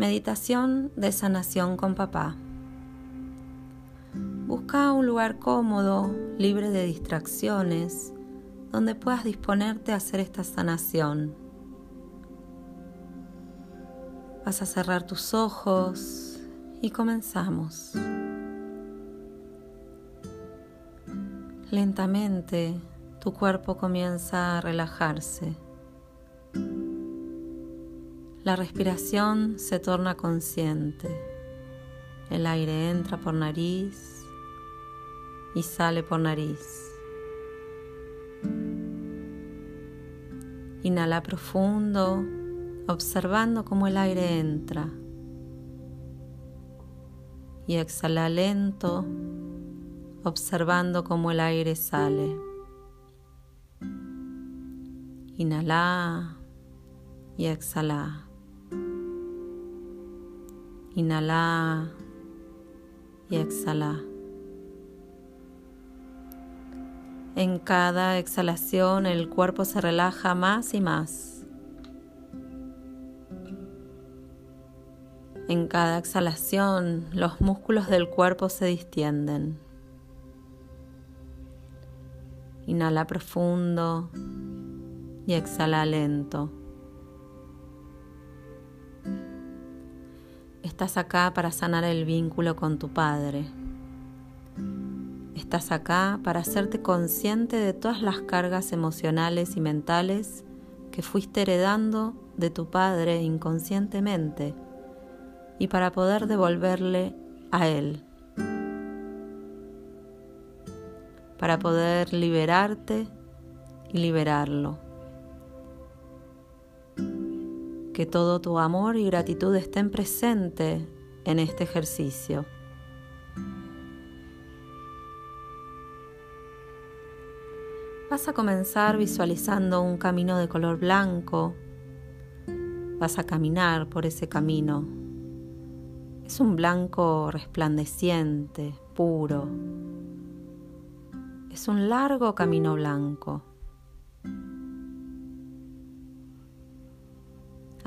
Meditación de sanación con papá. Busca un lugar cómodo, libre de distracciones, donde puedas disponerte a hacer esta sanación. Vas a cerrar tus ojos y comenzamos. Lentamente tu cuerpo comienza a relajarse. La respiración se torna consciente. El aire entra por nariz y sale por nariz. Inhala profundo, observando cómo el aire entra. Y exhala lento, observando cómo el aire sale. Inhala y exhala. Inhala y exhala. En cada exhalación el cuerpo se relaja más y más. En cada exhalación los músculos del cuerpo se distienden. Inhala profundo y exhala lento. Estás acá para sanar el vínculo con tu Padre. Estás acá para hacerte consciente de todas las cargas emocionales y mentales que fuiste heredando de tu Padre inconscientemente y para poder devolverle a Él. Para poder liberarte y liberarlo. Que todo tu amor y gratitud estén presentes en este ejercicio. Vas a comenzar visualizando un camino de color blanco. Vas a caminar por ese camino. Es un blanco resplandeciente, puro. Es un largo camino blanco.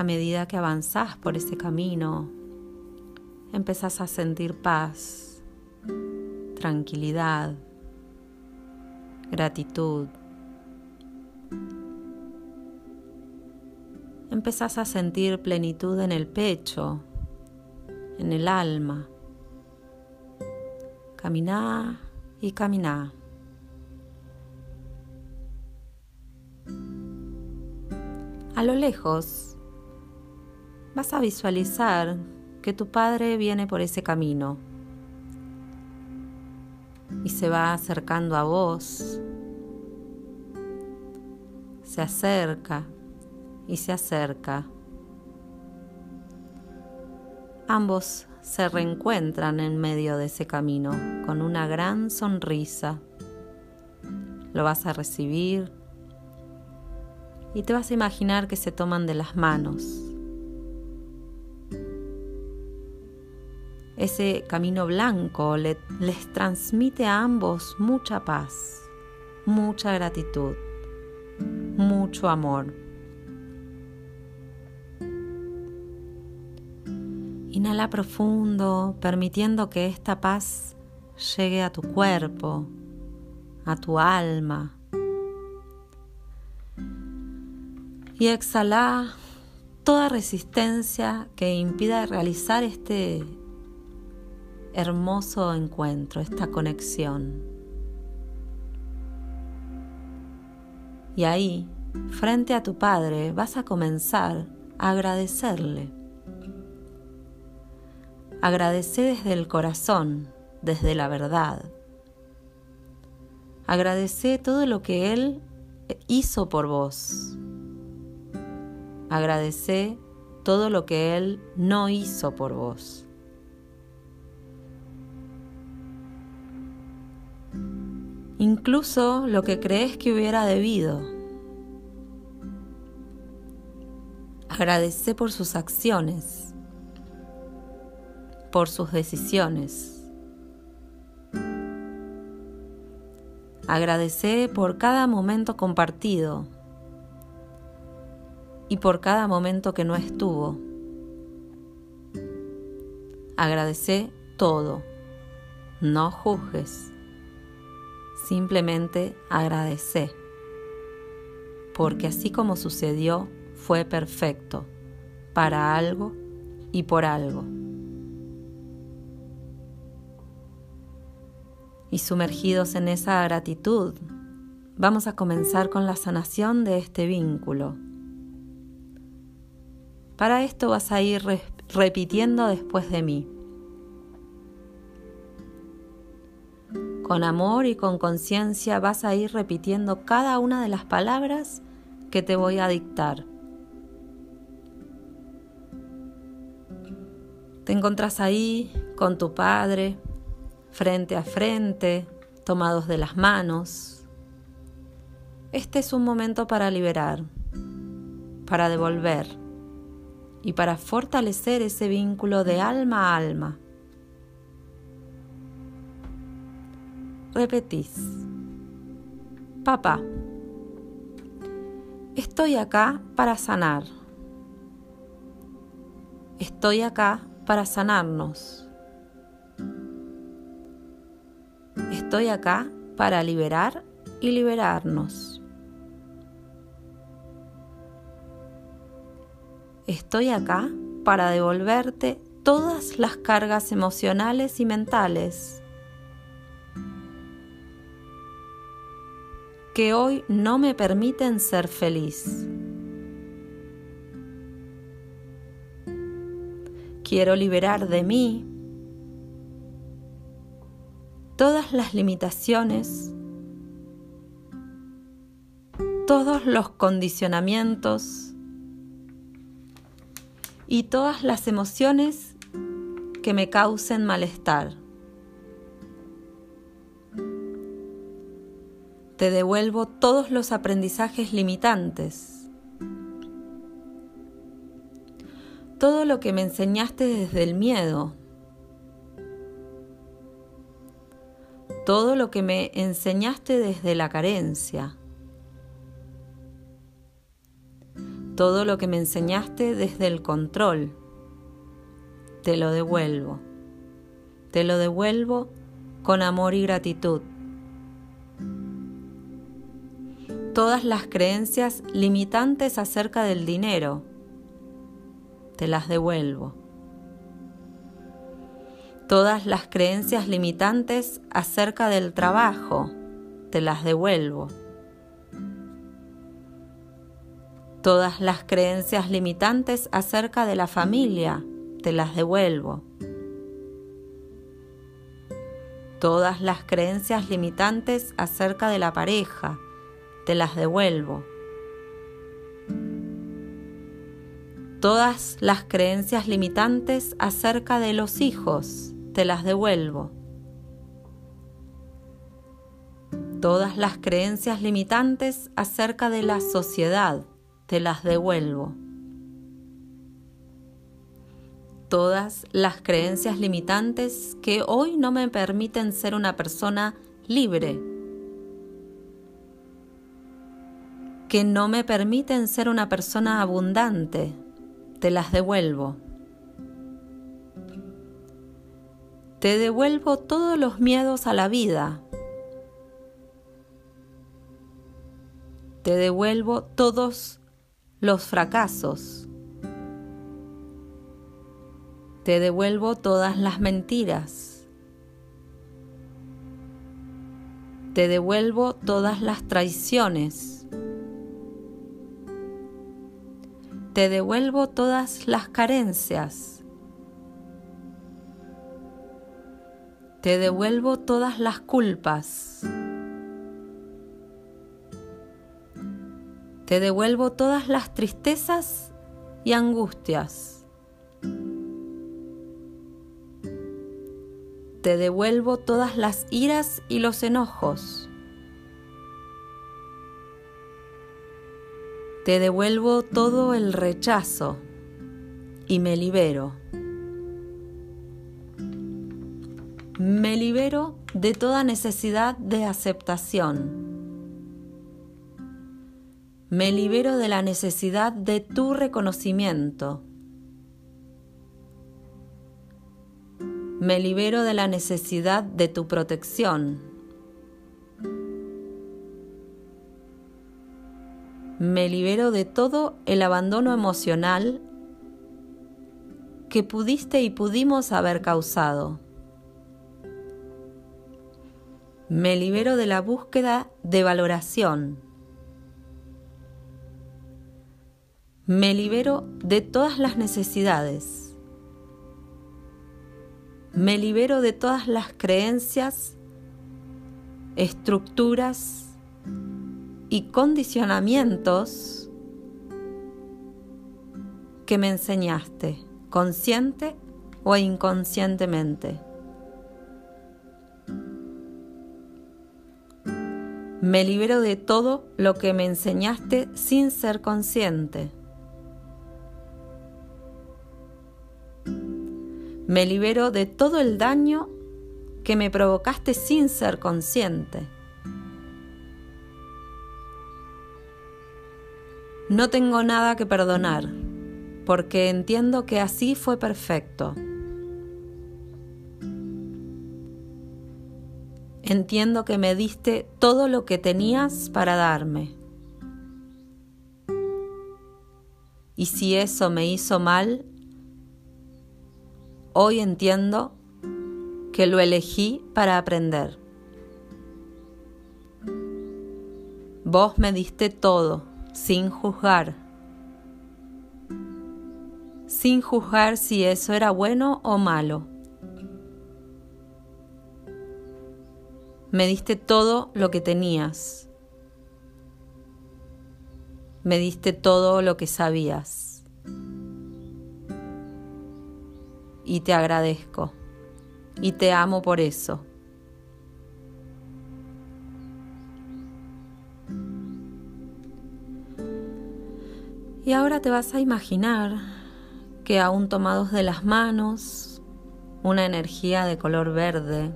A medida que avanzás por ese camino, empezás a sentir paz, tranquilidad, gratitud. Empezás a sentir plenitud en el pecho, en el alma. Caminá y caminá. A lo lejos vas a visualizar que tu Padre viene por ese camino y se va acercando a vos. Se acerca y se acerca. Ambos se reencuentran en medio de ese camino con una gran sonrisa. Lo vas a recibir y te vas a imaginar que se toman de las manos. Ese camino blanco les transmite a ambos mucha paz, mucha gratitud, mucho amor. Inhala profundo, permitiendo que esta paz llegue a tu cuerpo, a tu alma. Y exhala toda resistencia que impida realizar este hermoso encuentro, esta conexión. Y ahí, frente a tu Padre, vas a comenzar a agradecerle. Agradece desde el corazón, desde la verdad. Agradece todo lo que Él hizo por vos. Agradece todo lo que Él no hizo por vos. Incluso lo que crees que hubiera debido. Agradece por sus acciones, por sus decisiones. Agradece por cada momento compartido y por cada momento que no estuvo. agradece todo. No juzgues. Simplemente agradece. Porque así como sucedió, fue perfecto, para algo y por algo. Y sumergidos en esa gratitud, vamos a comenzar con la sanación de este vínculo. Para esto vas a ir repitiendo después de mí. Con amor y con conciencia vas a ir repitiendo cada una de las palabras que te voy a dictar. Te encontrás ahí con tu Padre, frente a frente, tomados de las manos. Este es un momento para liberar, para devolver y para fortalecer ese vínculo de alma a alma. Repetís, papá, estoy acá para sanar. Estoy acá para sanarnos. Estoy acá para liberar y liberarnos. Estoy acá para devolverte todas las cargas emocionales y mentales que hoy no me permiten ser feliz. Quiero liberar de mí todas las limitaciones, todos los condicionamientos y todas las emociones que me causen malestar. Te devuelvo todos los aprendizajes limitantes. Todo lo que me enseñaste desde el miedo. Todo lo que me enseñaste desde la carencia. Todo lo que me enseñaste desde el control. Te lo devuelvo. Te lo devuelvo con amor y gratitud. Todas las creencias limitantes acerca del dinero. Te las devuelvo. Todas las creencias limitantes acerca del trabajo. Te las devuelvo. Todas las creencias limitantes acerca de la familia. Te las devuelvo. Todas las creencias limitantes acerca de la pareja te las devuelvo. Todas las creencias limitantes acerca de los hijos, te las devuelvo. Todas las creencias limitantes acerca de la sociedad, te las devuelvo. Todas las creencias limitantes que hoy no me permiten ser una persona libre, que no me permiten ser una persona abundante, te las devuelvo. Te devuelvo todos los miedos a la vida. Te devuelvo todos los fracasos. Te devuelvo todas las mentiras. Te devuelvo todas las traiciones. Te devuelvo todas las carencias. Te devuelvo todas las culpas. Te devuelvo todas las tristezas y angustias. Te devuelvo todas las iras y los enojos. Te devuelvo todo el rechazo y me libero. Me libero de toda necesidad de aceptación. Me libero de la necesidad de tu reconocimiento. Me libero de la necesidad de tu protección. Me libero de todo el abandono emocional que pudiste y pudimos haber causado. Me libero de la búsqueda de valoración. Me libero de todas las necesidades me libero de todas las creencias, estructuras y condicionamientos que me enseñaste, consciente o inconscientemente. Me libero de todo lo que me enseñaste sin ser consciente. Me libero de todo el daño que me provocaste sin ser consciente. No tengo nada que perdonar, porque entiendo que así fue perfecto. Entiendo que me diste todo lo que tenías para darme. Y si eso me hizo mal, Hoy entiendo que lo elegí para aprender. Vos me diste todo, sin juzgar. Sin juzgar si eso era bueno o malo. Me diste todo lo que tenías. Me diste todo lo que sabías. y te agradezco y te amo por eso. Y ahora te vas a imaginar que aún tomados de las manos, una energía de color verde,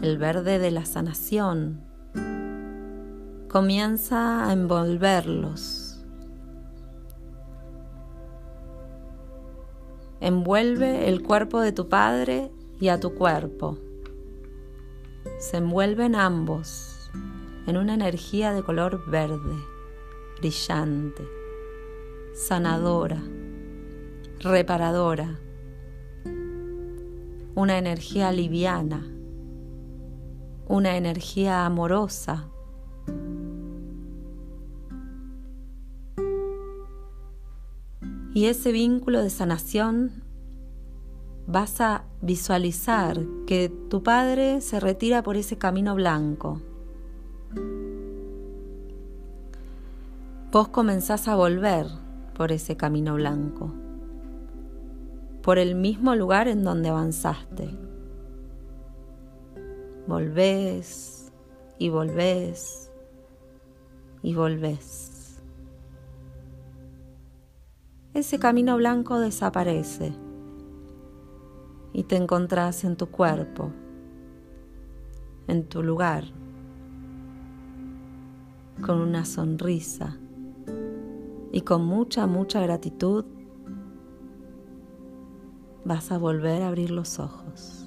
el verde de la sanación, comienza a envolverlos envuelve el cuerpo de tu padre y a tu cuerpo. Se envuelven ambos en una energía de color verde, brillante, sanadora, reparadora, una energía liviana, una energía amorosa. Y ese vínculo de sanación vas a visualizar que tu padre se retira por ese camino blanco. Vos comenzás a volver por ese camino blanco, por el mismo lugar en donde avanzaste. Volvés y volvés y volvés ese camino blanco desaparece y te encontrás en tu cuerpo, en tu lugar, con una sonrisa y con mucha, mucha gratitud vas a volver a abrir los ojos.